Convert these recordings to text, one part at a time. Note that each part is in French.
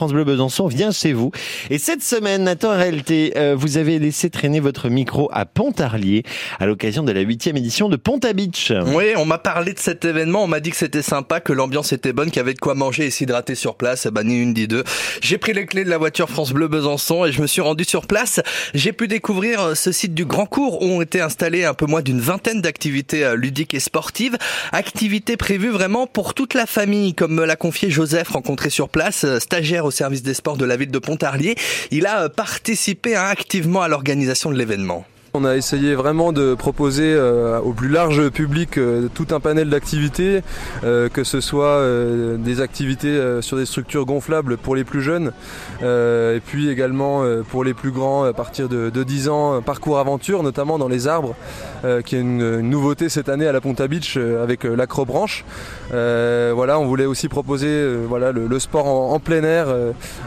France Bleu Besançon vient chez vous. Et cette semaine, Nathan RLT, euh, vous avez laissé traîner votre micro à Pontarlier à l'occasion de la huitième édition de Ponta Beach. Oui, on m'a parlé de cet événement, on m'a dit que c'était sympa, que l'ambiance était bonne, qu'il y avait de quoi manger et s'hydrater sur place. Bah, ni une ni deux. J'ai pris les clés de la voiture France Bleu Besançon et je me suis rendu sur place. J'ai pu découvrir euh, ce site du Grand Cours où ont été installées un peu moins d'une vingtaine d'activités euh, ludiques et sportives. Activités prévues vraiment pour toute la famille, comme me l'a confié Joseph, rencontré sur place, stagiaire au service des sports de la ville de Pontarlier. Il a euh, participé activement à l'organisation de l'événement. On a essayé vraiment de proposer euh, au plus large public euh, tout un panel d'activités, euh, que ce soit des activités sur des structures gonflables pour les plus jeunes, et puis également pour les plus grands à partir de, 10 ans, parcours aventure, notamment dans les arbres, qui est une, nouveauté cette année à la Ponta Beach avec l'acrobranche. voilà, on voulait aussi proposer voilà, le, sport en, plein air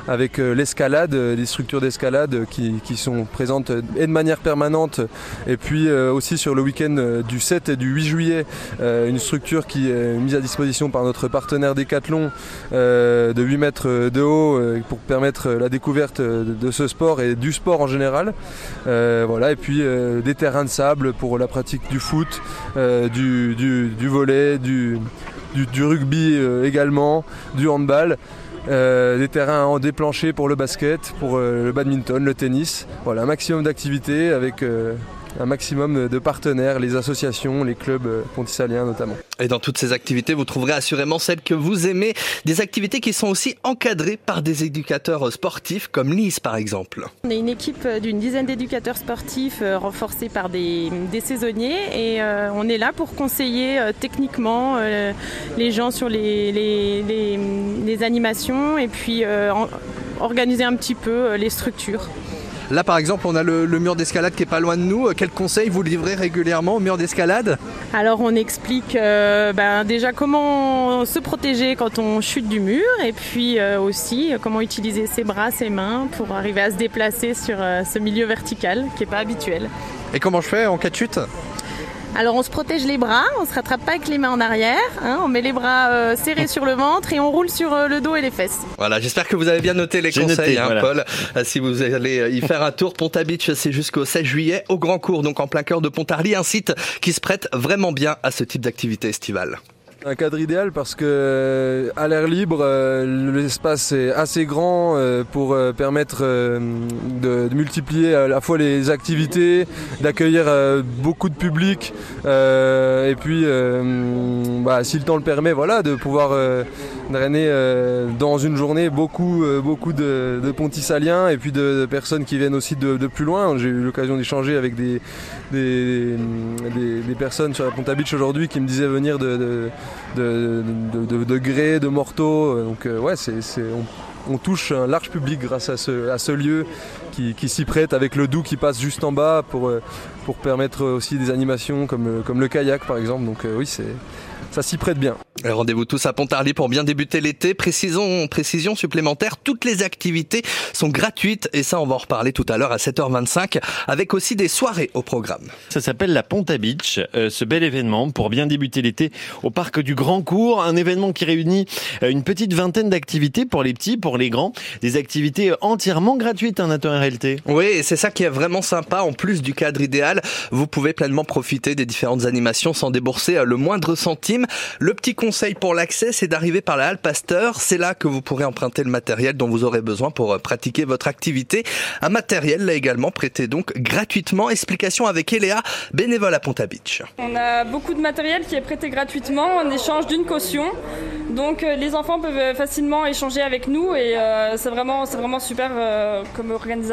avec l'escalade, des structures d'escalade qui, qui sont présentes et de manière permanente et puis euh, aussi sur le week-end euh, du 7 et du 8 juillet, euh, une structure qui est mise à disposition par notre partenaire Decathlon de 8 mètres de haut pour permettre la découverte de ce sport et du sport en général. voilà, et puis des terrains de sable pour la pratique du foot, du, du, volet, du, du rugby également, du handball. Euh, des terrains en déplanché pour le basket, pour euh, le badminton, le tennis. Voilà, un maximum d'activités avec euh, un maximum de partenaires, les associations, les clubs euh, pontissaliens notamment. Et dans toutes ces activités, vous trouverez assurément celles que vous aimez, des activités qui sont aussi encadrées par des éducateurs sportifs comme Lise par exemple. On est une équipe d'une dizaine d'éducateurs sportifs euh, renforcés par des, saisonniers et euh, on est là pour conseiller techniquement les gens sur les, les, animations et puis organiser un petit peu les structures. Là, par exemple, on a le, mur d'escalade qui est pas loin de nous. Quels conseils vous livrez régulièrement au mur d'escalade? Alors, on explique euh, ben, déjà comment se protéger quand on chute du mur et puis euh, aussi comment utiliser ses bras, ses mains pour arriver à se déplacer sur euh, ce milieu vertical qui n'est pas habituel. Et comment je fais en cas de chute? Alors on se protège les bras, on se rattrape pas avec les mains en arrière, hein. on met les bras euh, serrés sur le ventre et on roule sur euh, le dos et les fesses. Voilà, j'espère que vous avez bien noté les conseils, hein, Paul. Euh, si vous allez y faire un tour, Ponta Beach, c'est jusqu'au 16 juillet au Grand Cours, donc en plein cœur de Pontarly, un site qui se prête vraiment bien à ce type d'activité estivale. Un cadre idéal parce que à l'air libre, euh, l'espace est assez grand euh, pour euh, permettre de, multiplier à la fois les activités, d'accueillir beaucoup de public et puis, bah, si le temps le permet, voilà, de pouvoir drainer dans une journée beaucoup, beaucoup de, de pontissaliens et puis de, personnes qui viennent aussi de, plus loin. J'ai eu l'occasion d'échanger avec des des, personnes sur la Ponta Beach aujourd'hui qui me disaient venir de de, de, de morteaux. Donc euh, ouais, c'est, on, touche un large public grâce à ce, à ce lieu qui, qui s'y prête avec le doux qui passe juste en bas pour, euh, pour permettre aussi des animations comme, comme le kayak par exemple. Donc euh, oui, c'est, ça s'y prête bien. Rendez-vous tous à Pontarly pour bien débuter l'été. Précisons, précision supplémentaire, toutes les activités sont gratuites et ça on va en reparler tout à l'heure à 7h25 avec aussi des soirées au programme. Ça s'appelle la Ponta Beach, euh, ce bel événement pour bien débuter l'été au parc du Grand Cours, un événement qui réunit euh, une petite vingtaine d'activités pour les petits, pour les grands, des activités entièrement gratuites, un hein, RLT. Oui, et c'est ça qui est vraiment sympa en plus du cadre idéal, vous pouvez pleinement profiter des différentes animations sans débourser euh, le moindre centime. Le petit conseil pour l'accès, c'est d'arriver par la halle Pasteur. C'est là que vous pourrez emprunter le matériel dont vous aurez besoin pour euh, pratiquer votre activité. Un matériel là également prêté donc gratuitement. Explication avec Eléa, bénévole à Ponta Beach. On a beaucoup de matériel qui est prêté gratuitement en échange d'une caution. Donc euh, les enfants peuvent facilement échanger avec nous et euh, c'est vraiment, vraiment super comme organisation.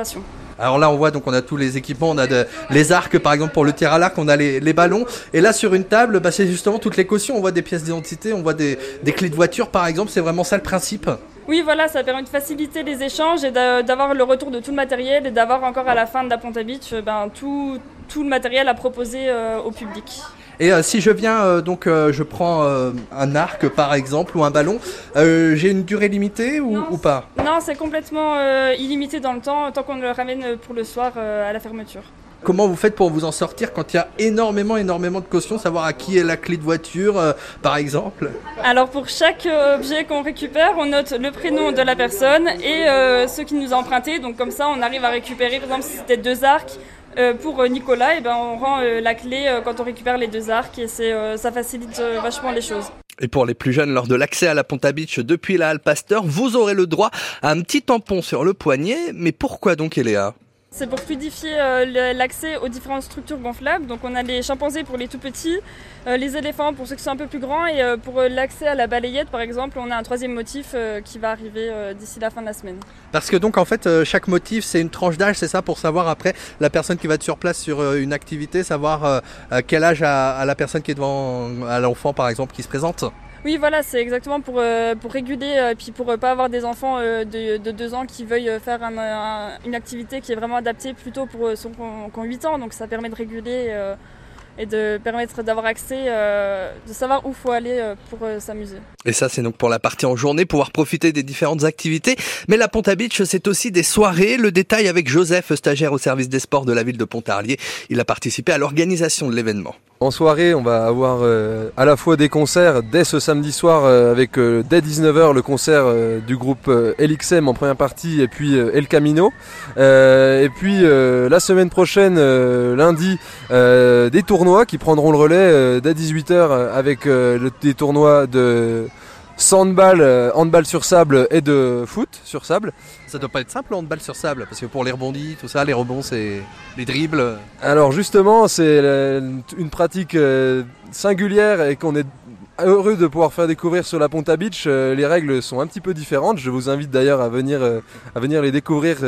Alors là, on voit donc on a tous les équipements, on a les arcs par exemple pour le tir à l'arc, on a les, ballons. Et là sur une table, bah, c'est justement toutes les cautions. On voit des pièces d'identité, on voit des, clés de voiture par exemple. C'est vraiment ça le principe. Oui, voilà, ça permet de faciliter les échanges et d'avoir le retour de tout le matériel et d'avoir encore à la fin de la Ponta Beach ben, tout, tout le matériel à proposer euh, au public. Et euh, si je viens, euh, donc je prends un arc par exemple ou un ballon, j'ai une durée limitée ou, ou pas? Non, c'est complètement illimité dans le temps, tant qu'on le ramène pour le soir à la fermeture. comment vous faites pour vous en sortir quand il y a énormément, énormément de cautions, savoir à qui est la clé de voiture, euh, par exemple? Alors pour chaque euh, objet qu'on récupère, on note le prénom de la personne et euh, ceux qui nous ont emprunté. Donc comme ça, on arrive à récupérer, par exemple, si c'était deux arcs. Euh, pour euh, Nicolas, et ben, on rend euh, la clé quand on récupère les deux arcs et ça facilite vachement les choses. Et pour les plus jeunes, lors de l'accès à la Ponta Beach depuis la Halle Pasteur, vous aurez le droit à un petit tampon sur le poignet. Mais pourquoi donc, Eléa? C'est pour fluidifier euh, l'accès aux différentes structures gonflables. Donc on a les chimpanzés pour les tout petits, euh, les éléphants pour ceux qui sont un peu plus grands et euh, pour l'accès à la balayette par exemple, on a un troisième motif qui va arriver d'ici la fin de la semaine. Parce que donc en fait chaque motif c'est une tranche d'âge, c'est ça pour savoir après la personne qui va être sur place sur une activité, savoir quel âge a, la personne qui est devant l'enfant par exemple qui se présente. Oui voilà, c'est exactement pour, euh, pour réguler euh, puis pour euh, pas avoir des enfants euh, de, de 2 ans qui veuillent euh, faire un- un- une activité qui est vraiment adaptée plutôt pour ceux qui ont, qui ont 8 ans. Donc ça permet de réguler et de permettre d'avoir accès, euh, de savoir où faut aller euh, pour s'amuser. Et ça c'est donc pour la partie en journée, pouvoir profiter des différentes activités. Mais la Ponta Beach c'est aussi des soirées. Le détail avec Joseph, stagiaire au service des sports de la ville de Pontarlier. Il a participé à l'organisation de l'événement. En soirée, on va avoir euh, à la fois des concerts dès ce samedi soir euh, avec euh, dès 19h le concert du groupe LXM en première partie et puis El Camino. Et puis la semaine prochaine, lundi, des tournois qui prendront le relais dès 18h avec des tournois de handball, euh, handball sur sable et de foot sur sable. Ça doit pas être simple le handball sur sable parce que pour les rebondis, tout ça, les rebonds c'est les dribbles. Alors justement, c'est une pratique euh, singulière et qu'on est heureux de pouvoir faire découvrir sur la Ponta Beach. Euh, Les règles sont un petit peu différentes. Je vous invite d'ailleurs à venir, à venir les découvrir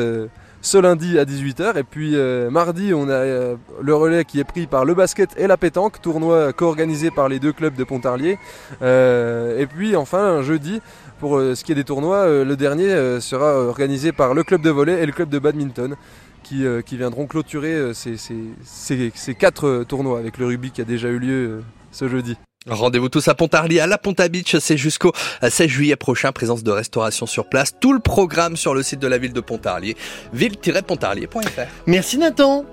ce lundi à 18h. Et puis euh, mardi, on a euh, le relais qui est pris par le basket et la pétanque, tournoi co-organisé par les deux clubs de Pontarlier. Euh, et puis enfin, jeudi, pour ce qui est des tournois, le dernier sera organisé par le club de volley et le club de badminton qui, qui viendront clôturer ces, ces- ces- quatre tournois avec le rugby qui a déjà eu lieu ce jeudi. Rendez-vous tous à Pontarlier, à la Ponta Beach, c'est jusqu'au 16 juillet prochain, présence de restauration sur place. Tout le programme sur le site de la ville de Pontarlier, ville-pontarlier.fr. Merci Nathan